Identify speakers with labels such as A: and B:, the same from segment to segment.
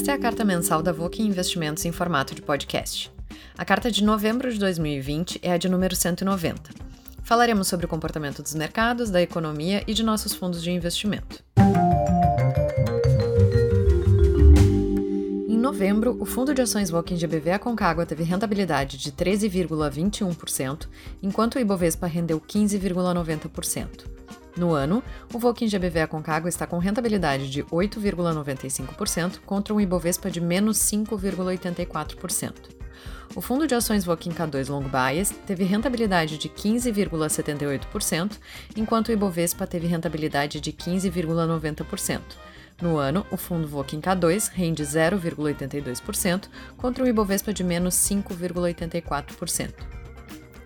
A: Esta é a carta mensal da Voque Investimentos em formato de podcast. A carta de novembro de 2020 é a de número 190. Falaremos sobre o comportamento dos mercados, da economia e de nossos fundos de investimento. Em novembro, o fundo de ações Voking GBV Aconcagua teve rentabilidade de 13,21%, enquanto o Ibovespa rendeu 15,90%. No ano, o Volkin GBV Aconcagua está com rentabilidade de 8,95% contra um Ibovespa de menos 5,84%. O fundo de ações Volkin K2 Long Bias teve rentabilidade de 15,78%, enquanto o Ibovespa teve rentabilidade de 15,90%. No ano, o fundo Volkin K2 rende 0,82% contra um Ibovespa de menos 5,84%.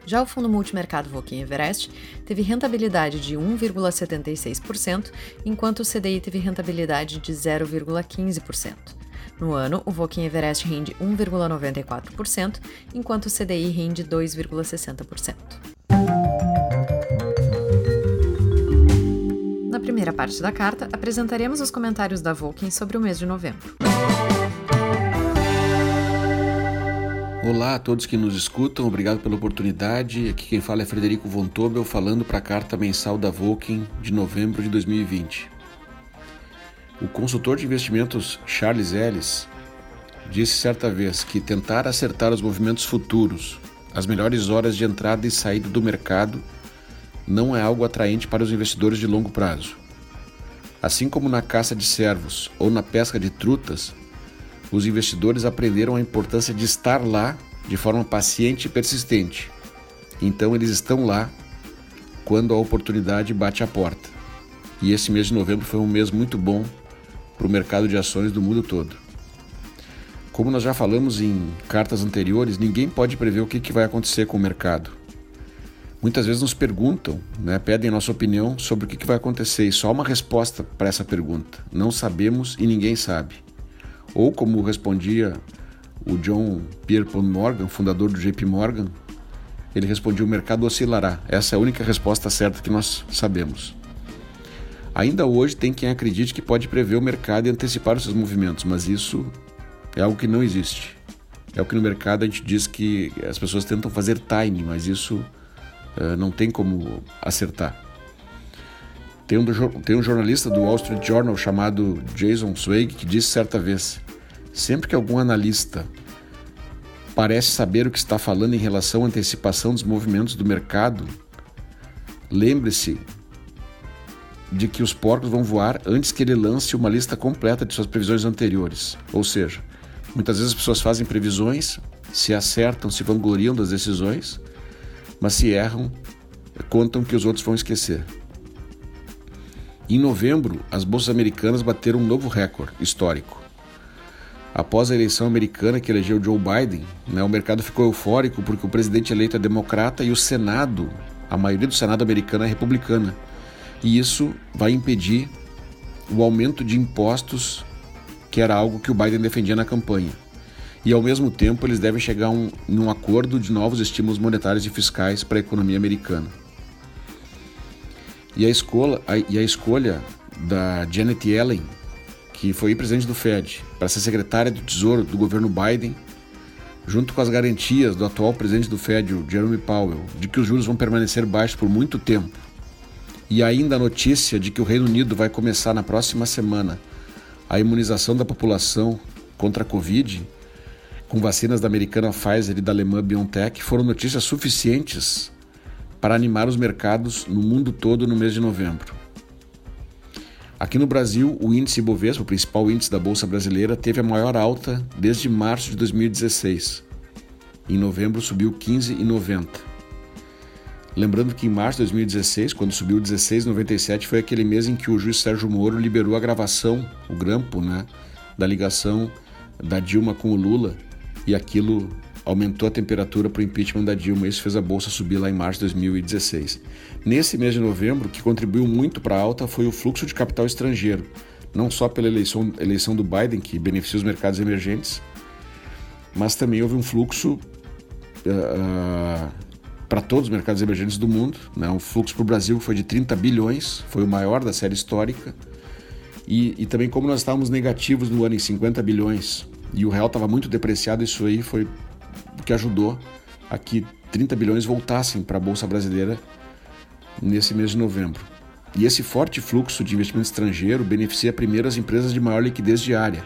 A: Já o fundo multimercado Voquem Everest teve rentabilidade de 1,76%, enquanto o CDI teve rentabilidade de 0,15%. No ano, o Voquem Everest rende 1,94%, enquanto o CDI rende 2,60%. Na primeira parte da carta, apresentaremos os comentários da Volkswagen sobre o mês de novembro.
B: Olá a todos que nos escutam, obrigado pela oportunidade. Aqui quem fala é Frederico Von Tobel, falando para a carta mensal da Volkswagen de novembro de 2020. O consultor de investimentos Charles Ellis disse certa vez que tentar acertar os movimentos futuros, as melhores horas de entrada e saída do mercado, não é algo atraente para os investidores de longo prazo. Assim como na caça de servos ou na pesca de trutas, os investidores aprenderam a importância de estar lá de forma paciente e persistente. Então eles estão lá quando a oportunidade bate a porta. E esse mês de novembro foi um mês muito bom para o mercado de ações do mundo todo. Como nós já falamos em cartas anteriores, ninguém pode prever o que, vai acontecer com o mercado. Muitas vezes nos perguntam, né, pedem nossa opinião sobre o que vai acontecer e só uma resposta para essa pergunta: não sabemos e ninguém sabe. Ou como respondia o John Pierpont Morgan, fundador do JP Morgan, ele respondia: o mercado oscilará. Essa é a única resposta certa que nós sabemos. Ainda hoje tem quem acredite que pode prever o mercado e antecipar os seus movimentos, mas isso é algo que não existe. É o que no mercado a gente diz que as pessoas tentam fazer time, mas isso uh, não tem como acertar. Tem um, tem um jornalista do Wall Street Journal chamado Jason Zweig que disse certa vez: sempre que algum analista parece saber o que está falando em relação à antecipação dos movimentos do mercado, lembre-se de que os porcos vão voar antes que ele lance uma lista completa de suas previsões anteriores. Ou seja, muitas vezes as pessoas fazem previsões, se acertam, se vangloriam das decisões, mas se erram, contam que os outros vão esquecer. Em novembro, as bolsas americanas bateram um novo recorde histórico. Após a eleição americana que elegeu Joe Biden, né, o mercado ficou eufórico porque o presidente eleito é democrata e o Senado, a maioria do Senado americano é republicana. E isso vai impedir o aumento de impostos, que era algo que o Biden defendia na campanha. E ao mesmo tempo, eles devem chegar um, um acordo de novos estímulos monetários e fiscais para a economia americana. E a, escola, a, e a escolha da Janet Yellen, que foi presidente do Fed, para ser secretária do Tesouro do governo Biden, junto com as garantias do atual presidente do Fed, o Jeremy Powell, de que os juros vão permanecer baixos por muito tempo, e ainda a notícia de que o Reino Unido vai começar na próxima semana a imunização da população contra a Covid, com vacinas da americana Pfizer e da alemã BioNTech, foram notícias suficientes para animar os mercados no mundo todo no mês de novembro. Aqui no Brasil, o índice Ibovespa, o principal índice da Bolsa Brasileira, teve a maior alta desde março de 2016. Em novembro subiu 15,90. Lembrando que em março de 2016, quando subiu 16,97, foi aquele mês em que o juiz Sérgio Moro liberou a gravação, o grampo, né, da ligação da Dilma com o Lula, e aquilo aumentou a temperatura para o impeachment da Dilma. Isso fez a bolsa subir lá em março de 2016. Nesse mês de novembro, o que contribuiu muito para a alta foi o fluxo de capital estrangeiro, não só pela eleição, eleição do Biden, que beneficia os mercados emergentes, mas também houve um fluxo uh, uh, para todos os mercados emergentes do mundo. Né? Um fluxo para o Brasil foi de 30 bilhões, foi o maior da série histórica. E, e também como nós estávamos negativos no ano em 50 bilhões e o real estava muito depreciado, isso aí foi que ajudou a que 30 bilhões voltassem para a Bolsa Brasileira nesse mês de novembro. E esse forte fluxo de investimento estrangeiro beneficia primeiro as empresas de maior liquidez diária,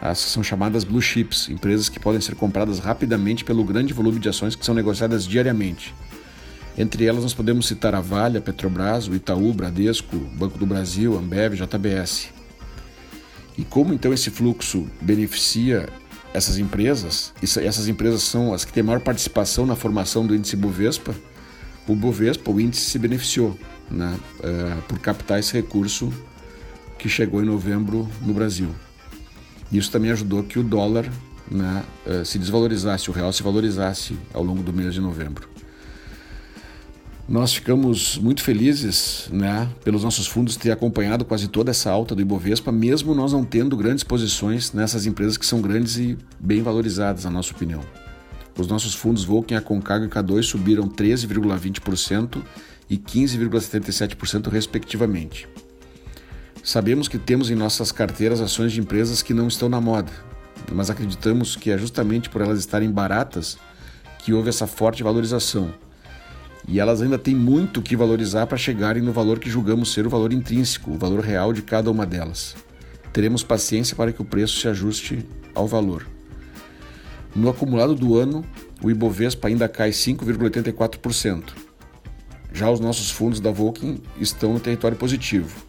B: as que são chamadas blue chips, empresas que podem ser compradas rapidamente pelo grande volume de ações que são negociadas diariamente. Entre elas nós podemos citar a Vale, a Petrobras, o Itaú, Bradesco, Banco do Brasil, Ambev, JBS. E como então esse fluxo beneficia essas empresas, essas empresas são as que têm maior participação na formação do índice Bovespa, o Bovespa, o índice se beneficiou né, uh, por captar esse recurso que chegou em novembro no Brasil. Isso também ajudou que o dólar né, uh, se desvalorizasse, o real se valorizasse ao longo do mês de novembro. Nós ficamos muito felizes né, pelos nossos fundos ter acompanhado quase toda essa alta do Ibovespa, mesmo nós não tendo grandes posições nessas empresas que são grandes e bem valorizadas, na nossa opinião. Os nossos fundos Volkswagen, Aconcagua e K2 subiram 13,20% e 15,77% respectivamente. Sabemos que temos em nossas carteiras ações de empresas que não estão na moda, mas acreditamos que é justamente por elas estarem baratas que houve essa forte valorização. E elas ainda têm muito que valorizar para chegarem no valor que julgamos ser o valor intrínseco, o valor real de cada uma delas. Teremos paciência para que o preço se ajuste ao valor. No acumulado do ano, o Ibovespa ainda cai 5,84%. Já os nossos fundos da Volkswagen estão no território positivo.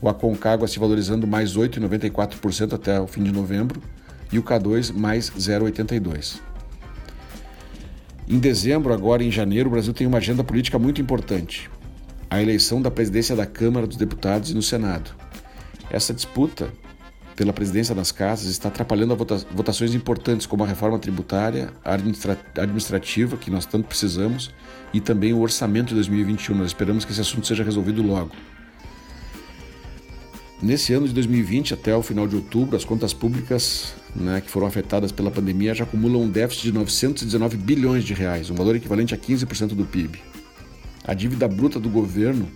B: O Aconcagua se valorizando mais 8,94% até o fim de novembro e o K2 mais 0,82%. Em dezembro, agora em janeiro, o Brasil tem uma agenda política muito importante: a eleição da presidência da Câmara dos Deputados e no Senado. Essa disputa pela presidência das casas está atrapalhando vota votações importantes como a reforma tributária, a administra administrativa, que nós tanto precisamos, e também o orçamento de 2021. Nós esperamos que esse assunto seja resolvido logo. Nesse ano de 2020, até o final de outubro, as contas públicas né, que foram afetadas pela pandemia já acumulam um déficit de 919 bilhões de reais, um valor equivalente a 15% do PIB. A dívida bruta do governo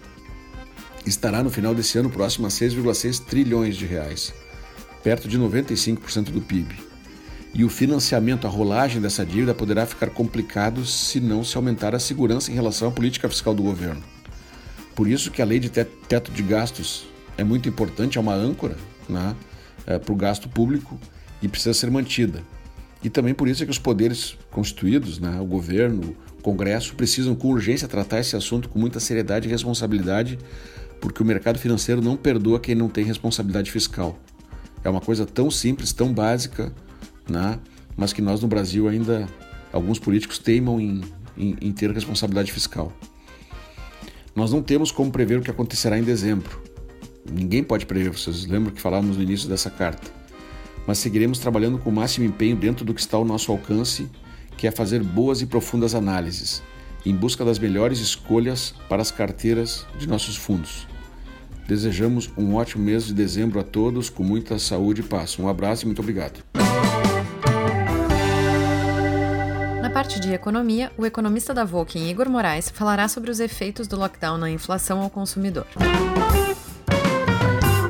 B: estará no final desse ano próximo a 6,6 trilhões de reais perto de 95% do PIB. E o financiamento, a rolagem dessa dívida poderá ficar complicado se não se aumentar a segurança em relação à política fiscal do governo. Por isso que a lei de teto de gastos é muito importante, é uma âncora né, é, para o gasto público e precisa ser mantida. E também por isso é que os poderes constituídos, né, o governo, o Congresso, precisam com urgência tratar esse assunto com muita seriedade e responsabilidade, porque o mercado financeiro não perdoa quem não tem responsabilidade fiscal. É uma coisa tão simples, tão básica, né? mas que nós no Brasil ainda, alguns políticos teimam em, em, em ter responsabilidade fiscal. Nós não temos como prever o que acontecerá em dezembro. Ninguém pode prever, vocês lembram que falávamos no início dessa carta. Mas seguiremos trabalhando com o máximo empenho dentro do que está ao nosso alcance, que é fazer boas e profundas análises, em busca das melhores escolhas para as carteiras de nossos fundos. Desejamos um ótimo mês de dezembro a todos, com muita saúde e paz. Um abraço e muito obrigado.
A: Na parte de economia, o economista da Volkswagen, Igor Moraes, falará sobre os efeitos do lockdown na inflação ao consumidor.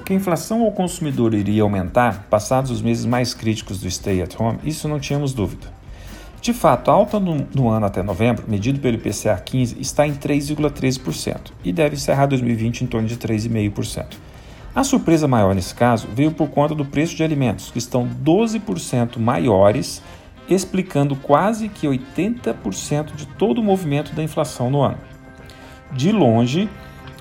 C: Que a inflação ao consumidor iria aumentar passados os meses mais críticos do stay at home, isso não tínhamos dúvida. De fato, a alta no, no, ano até novembro, medido pelo IPCA 15, está em 3,13% e deve encerrar 2020 em torno de 3,5%. A surpresa maior nesse caso veio por conta do preço de alimentos, que estão 12% maiores, explicando quase que 80% de todo o movimento da inflação no ano. De longe,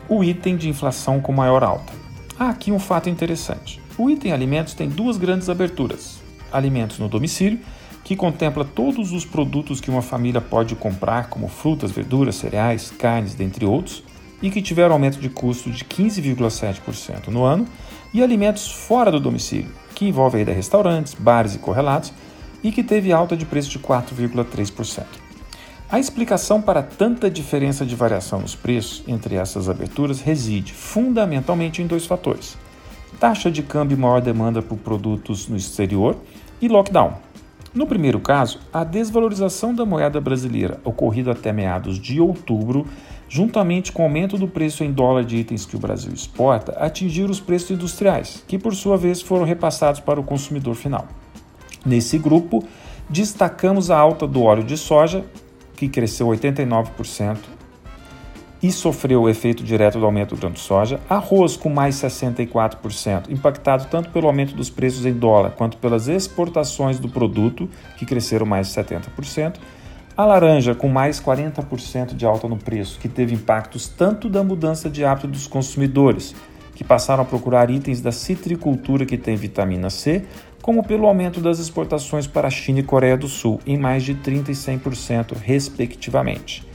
C: o item de inflação com maior alta. Há aqui um fato interessante. O item alimentos tem duas grandes aberturas: alimentos no domicílio que contempla todos os produtos que uma família pode comprar, como frutas, verduras, cereais, carnes, dentre outros, e que tiveram aumento de custo de 15,7% no ano, e alimentos fora do domicílio, que envolve ainda restaurantes, bares e correlatos, e que teve alta de preço de 4,3%. A explicação para tanta diferença de variação nos preços entre essas aberturas reside fundamentalmente em dois fatores: taxa de câmbio e maior demanda por produtos no exterior e lockdown, no primeiro caso, a desvalorização da moeda brasileira, ocorrida até meados de outubro, juntamente com o aumento do preço em dólar de itens que o Brasil exporta, atingiram os preços industriais, que por sua vez foram repassados para o consumidor final. Nesse grupo, destacamos a alta do óleo de soja, que cresceu 89% e sofreu o efeito direto do aumento do grão de soja, arroz com mais 64%, impactado tanto pelo aumento dos preços em dólar quanto pelas exportações do produto, que cresceram mais 70%, a laranja com mais 40% de alta no preço, que teve impactos tanto da mudança de hábito dos consumidores, que passaram a procurar itens da citricultura que tem vitamina C, como pelo aumento das exportações para a China e Coreia do Sul, em mais de 30% e 100%, respectivamente.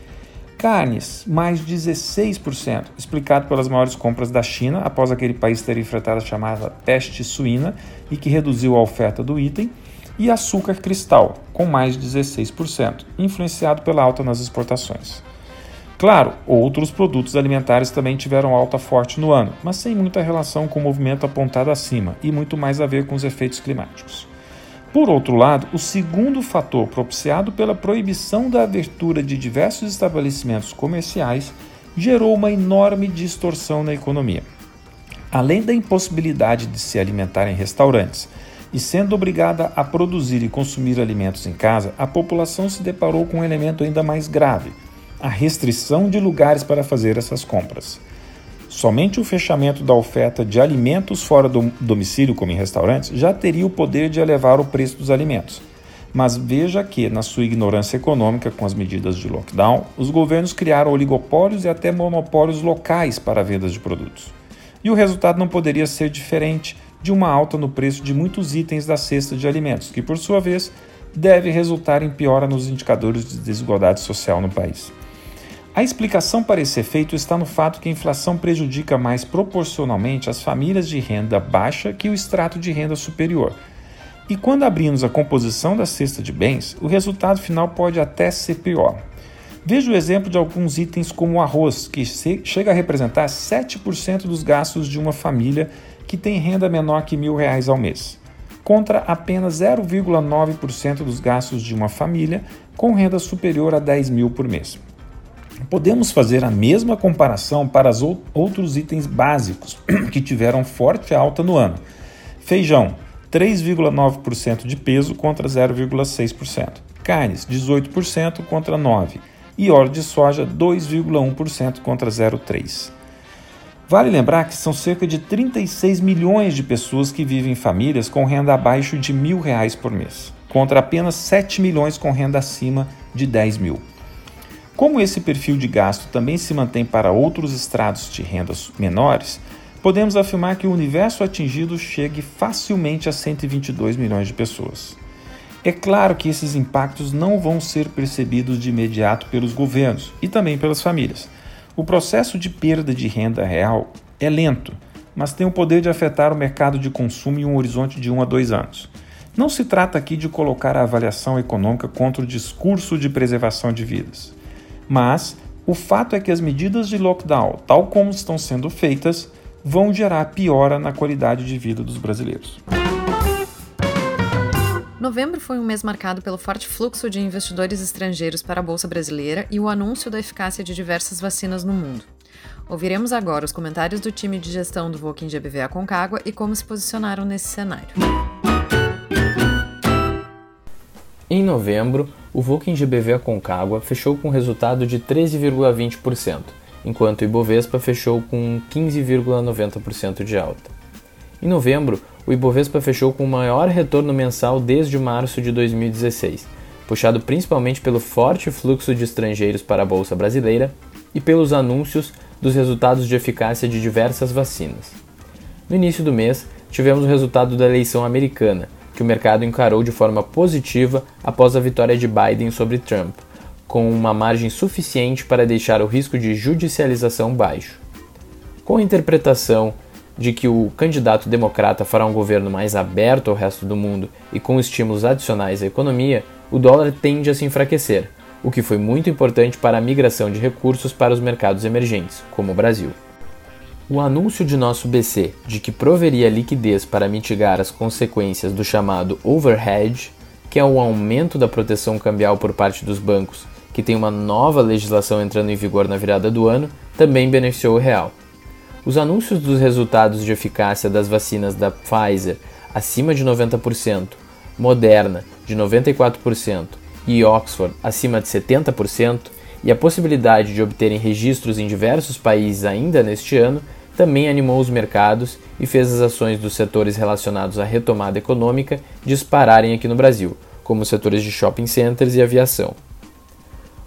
C: Carnes, mais 16%, explicado pelas maiores compras da China após aquele país ter enfrentado a chamada peste suína e que reduziu a oferta do item, e açúcar cristal, com mais 16%, influenciado pela alta nas exportações. Claro, outros produtos alimentares também tiveram alta forte no ano, mas sem muita relação com o movimento apontado acima e muito mais a ver com os efeitos climáticos. Por outro lado, o segundo fator propiciado pela proibição da abertura de diversos estabelecimentos comerciais gerou uma enorme distorção na economia. Além da impossibilidade de se alimentar em restaurantes e sendo obrigada a produzir e consumir alimentos em casa, a população se deparou com um elemento ainda mais grave: a restrição de lugares para fazer essas compras. Somente o fechamento da oferta de alimentos fora do domicílio, como em restaurantes, já teria o poder de elevar o preço dos alimentos. Mas veja que, na sua ignorância econômica com as medidas de lockdown, os governos criaram oligopólios e até monopólios locais para vendas de produtos. E o resultado não poderia ser diferente de uma alta no preço de muitos itens da cesta de alimentos, que, por sua vez, deve resultar em piora nos indicadores de desigualdade social no país. A explicação para esse efeito está no fato que a inflação prejudica mais proporcionalmente as famílias de renda baixa que o extrato de renda superior. E quando abrimos a composição da cesta de bens, o resultado final pode até ser pior. Veja o exemplo de alguns itens como o arroz, que chega a representar 7% dos gastos de uma família que tem renda menor que mil reais ao mês, contra apenas 0,9% dos gastos de uma família com renda superior a 10 mil por mês. Podemos fazer a mesma comparação para os outros itens básicos que tiveram forte alta no ano. Feijão, 3,9% de peso contra 0,6%. Carnes, 18% contra 9%. E óleo de soja, 2,1% contra 0,3%. Vale lembrar que são cerca de 36 milhões de pessoas que vivem em famílias com renda abaixo de mil reais por mês, contra apenas 7 milhões com renda acima de 10 mil. Como esse perfil de gasto também se mantém para outros estratos de rendas menores, podemos afirmar que o universo atingido chegue facilmente a 122 milhões de pessoas. É claro que esses impactos não vão ser percebidos de imediato pelos governos e também pelas famílias. O processo de perda de renda real é lento, mas tem o poder de afetar o mercado de consumo em um horizonte de 1 um a 2 anos. Não se trata aqui de colocar a avaliação econômica contra o discurso de preservação de vidas. Mas o fato é que as medidas de lockdown, tal como estão sendo feitas, vão gerar piora na qualidade de vida dos brasileiros.
A: Novembro foi um mês marcado pelo forte fluxo de investidores estrangeiros para a Bolsa Brasileira e o anúncio da eficácia de diversas vacinas no mundo. Ouviremos agora os comentários do time de gestão do Voking GBV Concagua e como se posicionaram nesse cenário.
D: Em novembro, o Vulcan GBV Aconcagua fechou com resultado de 13,20%, enquanto o Ibovespa fechou com 15,90% de alta. Em novembro, o Ibovespa fechou com o maior retorno mensal desde março de 2016, puxado principalmente pelo forte fluxo de estrangeiros para a bolsa brasileira e pelos anúncios dos resultados de eficácia de diversas vacinas. No início do mês, tivemos o resultado da eleição americana, que o mercado encarou de forma positiva após a vitória de Biden sobre Trump, com uma margem suficiente para deixar o risco de judicialização baixo. Com a interpretação de que o candidato democrata fará um governo mais aberto ao resto do mundo e com estímulos adicionais à economia, o dólar tende a se enfraquecer, o que foi muito importante para a migração de recursos para os mercados emergentes, como o Brasil. O anúncio de nosso BC de que proveria liquidez para mitigar as consequências do chamado overhead, que é o aumento da proteção cambial por parte dos bancos, que tem uma nova legislação entrando em vigor na virada do ano, também beneficiou o real. Os anúncios dos resultados de eficácia das vacinas da Pfizer acima de 90%, Moderna de 94% e Oxford acima de 70%, e a possibilidade de obterem registros em diversos países ainda neste ano também animou os mercados e fez as ações dos setores relacionados à retomada econômica dispararem aqui no Brasil, como os setores de shopping centers e aviação.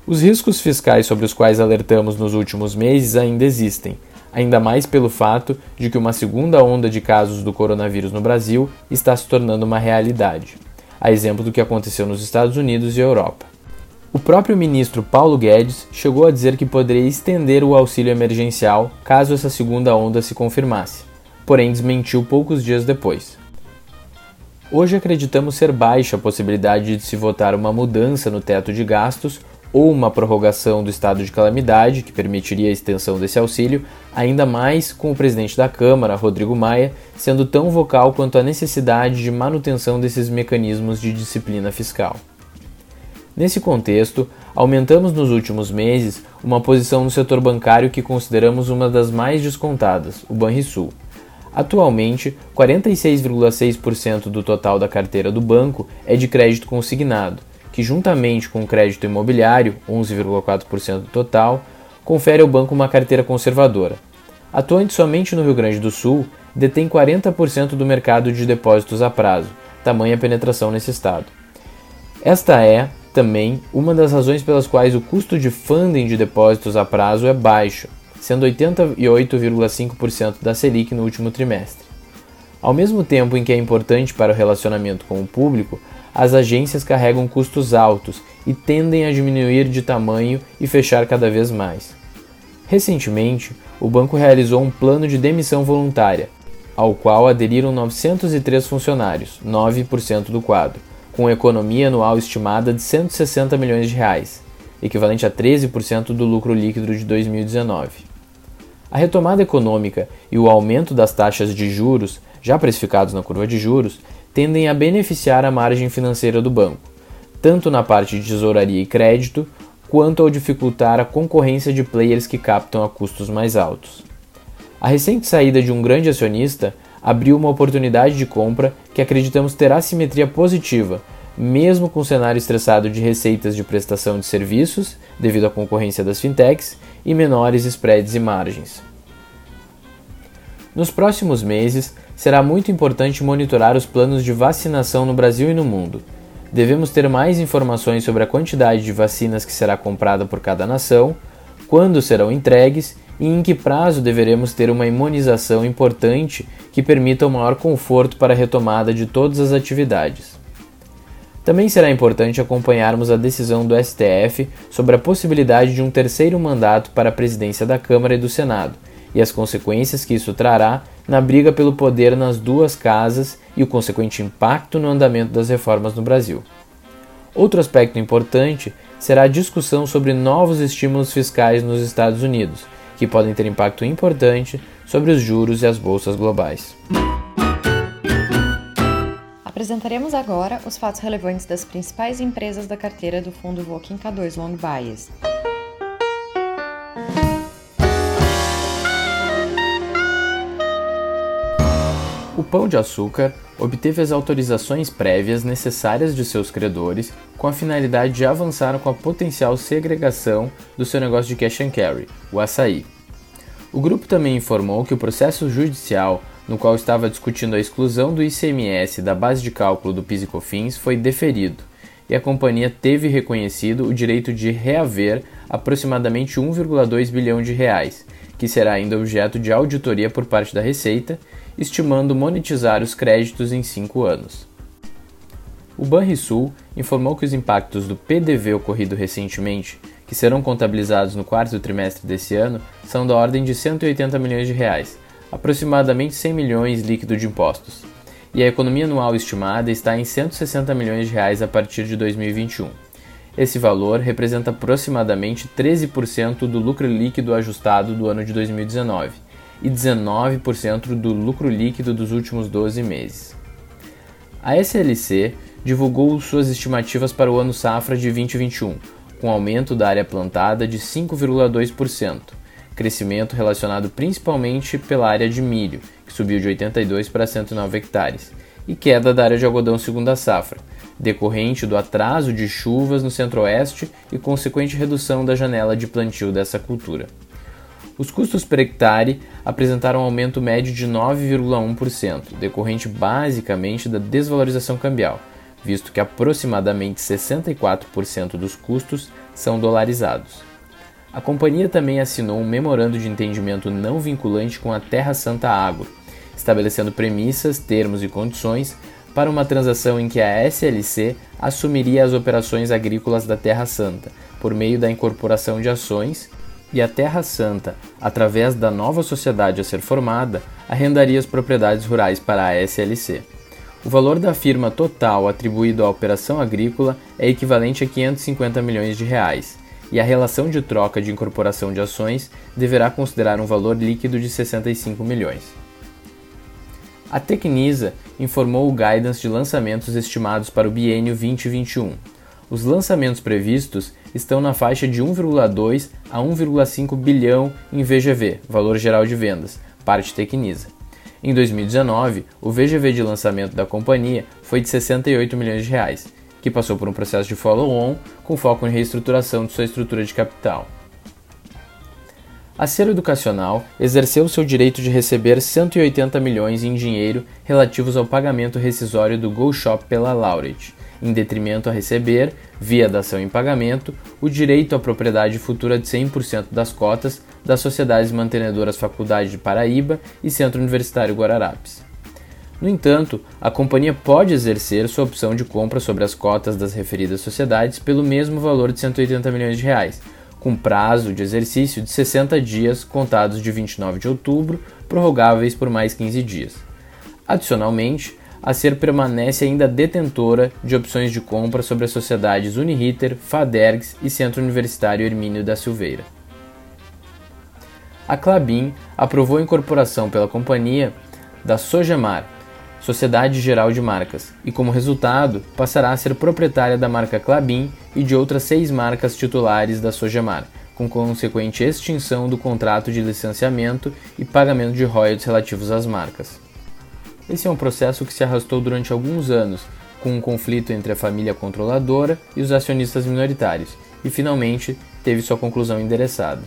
D: Os riscos fiscais sobre os quais alertamos nos últimos meses ainda existem, ainda mais pelo fato de que uma segunda onda de casos do coronavírus no Brasil está se tornando uma realidade, a exemplo do que aconteceu nos Estados Unidos e Europa. O próprio ministro Paulo Guedes chegou a dizer que poderia estender o auxílio emergencial caso essa segunda onda se confirmasse, porém desmentiu poucos dias depois. Hoje acreditamos ser baixa a possibilidade de se votar uma mudança no teto de gastos ou uma prorrogação do estado de calamidade, que permitiria a extensão desse auxílio, ainda mais com o presidente da Câmara, Rodrigo Maia, sendo tão vocal quanto a necessidade de manutenção desses mecanismos de disciplina fiscal. Nesse contexto, aumentamos nos últimos meses uma posição no setor bancário que consideramos uma das mais descontadas, o Banrisul. Atualmente, 46,6% do total da carteira do banco é de crédito consignado, que juntamente com o crédito imobiliário, 11,4% do total, confere ao banco uma carteira conservadora. Atuante somente no Rio Grande do Sul, detém 40% do mercado de depósitos a prazo, tamanha penetração nesse estado. Esta é, também uma das razões pelas quais o custo de funding de depósitos a prazo é baixo, sendo 88,5% da Selic no último trimestre. Ao mesmo tempo em que é importante para o relacionamento com o público, as agências carregam custos altos e tendem a diminuir de tamanho e fechar cada vez mais. Recentemente, o banco realizou um plano de demissão voluntária, ao qual aderiram 903 funcionários, 9% do quadro, com economia anual estimada de 160 milhões de reais, equivalente a 13% do lucro líquido de 2019. A retomada econômica e o aumento das taxas de juros, já precificados na curva de juros, tendem a beneficiar a margem financeira do banco, tanto na parte de tesouraria e crédito, quanto ao dificultar a concorrência de players que captam a custos mais altos. A recente saída de um grande acionista abriu uma oportunidade de compra que acreditamos terá simetria positiva, mesmo com o cenário estressado de receitas de prestação de serviços, devido à concorrência das fintechs, e menores spreads e margens. Nos próximos meses, será muito importante monitorar os planos de vacinação no Brasil e no mundo. Devemos ter mais informações sobre a quantidade de vacinas que será comprada por cada nação, quando serão entregues e em que prazo deveremos ter uma imunização importante que permita o maior conforto para a retomada de todas as atividades. Também será importante acompanharmos a decisão do STF sobre a possibilidade de um terceiro mandato para a presidência da Câmara e do Senado e as consequências que isso trará na briga pelo poder nas duas casas e o consequente impacto no andamento das reformas no Brasil. Outro aspecto importante será a discussão sobre novos estímulos fiscais nos Estados Unidos que podem ter impacto importante sobre os juros e as bolsas globais.
A: Apresentaremos agora os fatos relevantes das principais empresas da carteira do fundo Voking K2 Long Bias.
D: O Pão de Açúcar obteve as autorizações prévias necessárias de seus credores com a finalidade de avançar com a potencial segregação do seu negócio de cash and carry, o açaí. O grupo também informou que o processo judicial no qual estava discutindo a exclusão do ICMS da base de cálculo do PIS e COFINS foi deferido, e a companhia teve reconhecido o direito de reaver aproximadamente 1,2 bilhão de reais, que será ainda objeto de auditoria por parte da Receita estimando monetizar os créditos em cinco anos. O Banrisul informou que os impactos do PDV ocorrido recentemente, que serão contabilizados no quarto trimestre desse ano, são da ordem de 180 milhões de reais, aproximadamente 100 milhões líquido de impostos, e a economia anual estimada está em 160 milhões de reais a partir de 2021. Esse valor representa aproximadamente 13% do lucro líquido ajustado do ano de 2019 e 19% do lucro líquido dos últimos 12 meses. A SLC divulgou suas estimativas para o ano safra de 2021, com aumento da área plantada de 5,2%, crescimento relacionado principalmente pela área de milho, que subiu de 82 para 109 hectares, e queda da área de algodão segunda safra, decorrente do atraso de chuvas no centro-oeste e consequente redução da janela de plantio dessa cultura. Os custos per hectare apresentaram um aumento médio de 9,1%, decorrente basicamente da desvalorização cambial, visto que aproximadamente 64% dos custos são dolarizados. A companhia também assinou um memorando de entendimento não vinculante com a Terra Santa Agro, estabelecendo premissas, termos e condições para uma transação em que a SLC assumiria as operações agrícolas da Terra Santa por meio da incorporação de ações e a Terra Santa, através da nova sociedade a ser formada, arrendaria as propriedades rurais para a SLC. O valor da firma total atribuído à operação agrícola é equivalente a 550 milhões de reais, e a relação de troca de incorporação de ações deverá considerar um valor líquido de 65 milhões. A Tecnisa informou o guidance de lançamentos estimados para o biênio 2021. Os lançamentos previstos estão na faixa de 1,2 a 1,5 bilhão em VGV, valor geral de vendas, parte Tecnisa. Em 2019, o VGV de lançamento da companhia foi de 68 milhões de reais, que passou por um processo de follow-on com foco em reestruturação de sua estrutura de capital. A Selo Educacional exerceu seu direito de receber 180 milhões em dinheiro relativos ao pagamento rescisório do GoShop pela Laureate, em detrimento a receber, via dação em pagamento, o direito à propriedade futura de 100% das cotas das sociedades mantenedoras Faculdade de Paraíba e Centro Universitário Guararapes. No entanto, a companhia pode exercer sua opção de compra sobre as cotas das referidas sociedades pelo mesmo valor de 180 milhões de reais, com prazo de exercício de 60 dias contados de 29 de outubro, prorrogáveis por mais 15 dias. Adicionalmente, a SER permanece ainda detentora de opções de compra sobre as sociedades Uniriter, Fadergs e Centro Universitário Hermínio da Silveira. A Clabin aprovou a incorporação pela companhia da Sojamar, Sociedade Geral de Marcas, e como resultado passará a ser proprietária da marca Clabin e de outras seis marcas titulares da Sojamar, com consequente extinção do contrato de licenciamento e pagamento de royalties relativos às marcas. Esse é um processo que se arrastou durante alguns anos, com um conflito entre a família controladora e os acionistas minoritários, e finalmente teve sua conclusão endereçada.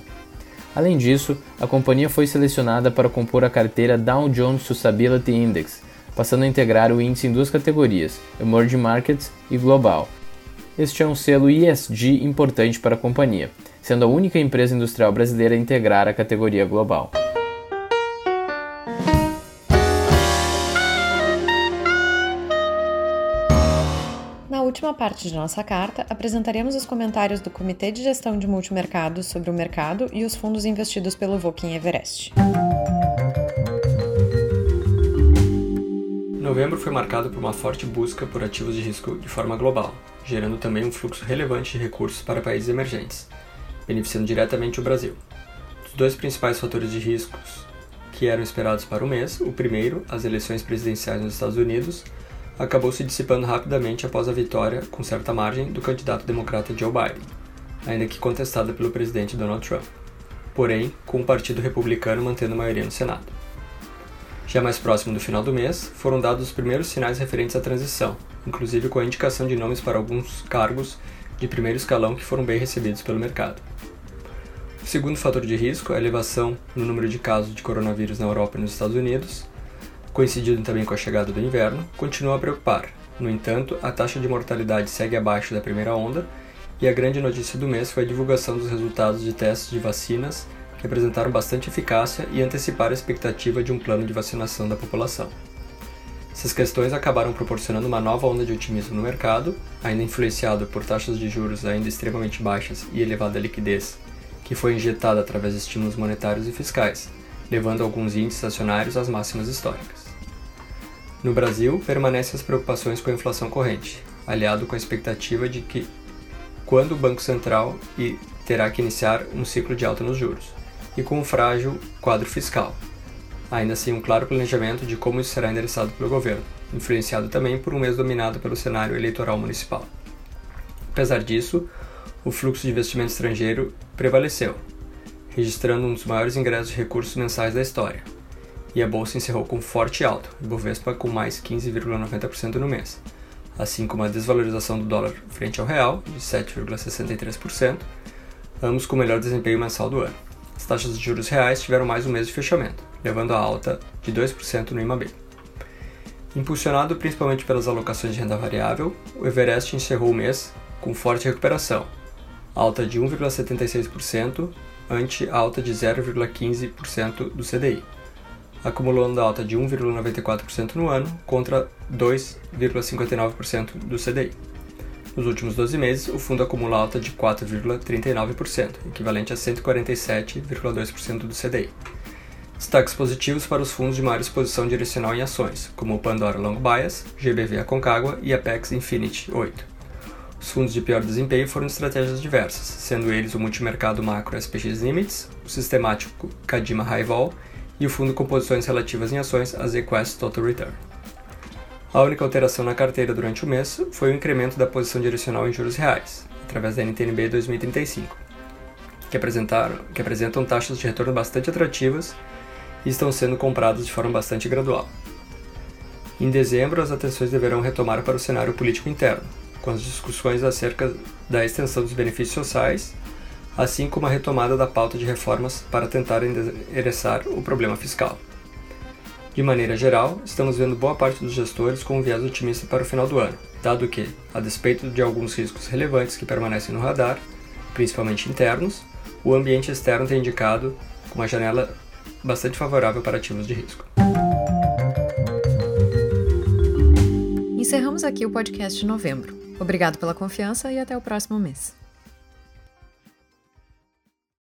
D: Além disso, a companhia foi selecionada para compor a carteira Dow Jones Sustainability Index, passando a integrar o índice em duas categorias, Emerging Markets e Global. Este é um selo ESG importante para a companhia, sendo a única empresa industrial brasileira a integrar a categoria global.
A: Última parte de nossa carta, apresentaremos os comentários do Comitê de Gestão de Multimercados sobre o mercado e os fundos investidos pelo Voking Everest.
E: Novembro foi marcado por uma forte busca por ativos de risco de forma global, gerando também um fluxo relevante de recursos para países emergentes, beneficiando diretamente o Brasil. Os dois principais fatores de riscos que eram esperados para o mês, o primeiro, as eleições presidenciais nos Estados Unidos, acabou se dissipando rapidamente após a vitória, com certa margem, do candidato democrata Joe Biden, ainda que contestada pelo presidente Donald Trump, porém com o Partido Republicano mantendo maioria no Senado. Já mais próximo do final do mês, foram dados os primeiros sinais referentes à transição, inclusive com a indicação de nomes para alguns cargos de primeiro escalão que foram bem recebidos pelo mercado. O segundo fator de risco é a elevação no número de casos de coronavírus na Europa e nos Estados Unidos, coincidindo também com a chegada do inverno, continua a preocupar. No entanto, a taxa de mortalidade segue abaixo da primeira onda e a grande notícia do mês foi a divulgação dos resultados de testes de vacinas que apresentaram bastante eficácia e anteciparam a expectativa de um plano de vacinação da população. Essas questões acabaram proporcionando uma nova onda de otimismo no mercado, ainda influenciado por taxas de juros ainda extremamente baixas e elevada liquidez, que foi injetada através de estímulos monetários e fiscais, levando alguns índices acionários às máximas históricas. No Brasil, permanecem as preocupações com a inflação corrente, aliado com a expectativa de que quando o Banco Central terá que iniciar um ciclo de alta nos juros, e com um frágil quadro fiscal. Ainda assim, um claro planejamento de como isso será endereçado pelo governo, influenciado também por um mês dominado pelo cenário eleitoral municipal. Apesar disso, o fluxo de investimento estrangeiro prevaleceu, registrando um dos maiores ingressos de recursos mensais da história. E a bolsa encerrou com forte alta, o Bovespa com mais 15,90% no mês, assim como a desvalorização do dólar frente ao real, de 7,63%, ambos com o melhor desempenho mensal do ano. As taxas de juros reais tiveram mais um mês de fechamento, levando a alta de 2% no IMAB. Impulsionado principalmente pelas alocações de renda variável, o Everest encerrou o mês com forte recuperação, alta de 1,76% ante alta de 0,15% do CDI, acumulando alta de 1,94% no ano contra 2,59% do CDI. Nos últimos 12 meses, o fundo acumula alta de 4,39%, equivalente a 147,2% do CDI. Destaques positivos para os fundos de maior exposição direcional em ações, como o Pandora Long Bias, GBV Aconcagua e Apex Infinity 8. Os fundos de pior desempenho foram estratégias diversas, sendo eles o multimercado macro SPX Limits, o sistemático Kadima High Vol e o fundo com posições relativas em ações, a Zquest Total Return. A única alteração na carteira durante o mês foi o incremento da posição direcional em juros reais, através da NTNB 2035, que, apresentaram, que apresentam taxas de retorno bastante atrativas e estão sendo compradas de forma bastante gradual. Em dezembro, as atenções deverão retomar para o cenário político interno, com as discussões acerca da extensão dos benefícios sociais, assim como a retomada da pauta de reformas para tentar endereçar o problema fiscal. De maneira geral, estamos vendo boa parte dos gestores com um viés otimista para o final do ano, dado que, a despeito de alguns riscos relevantes que permanecem no radar, principalmente internos, o ambiente externo tem indicado uma janela bastante favorável para ativos de risco.
A: Encerramos aqui o podcast de novembro. Obrigado pela confiança e até o próximo mês.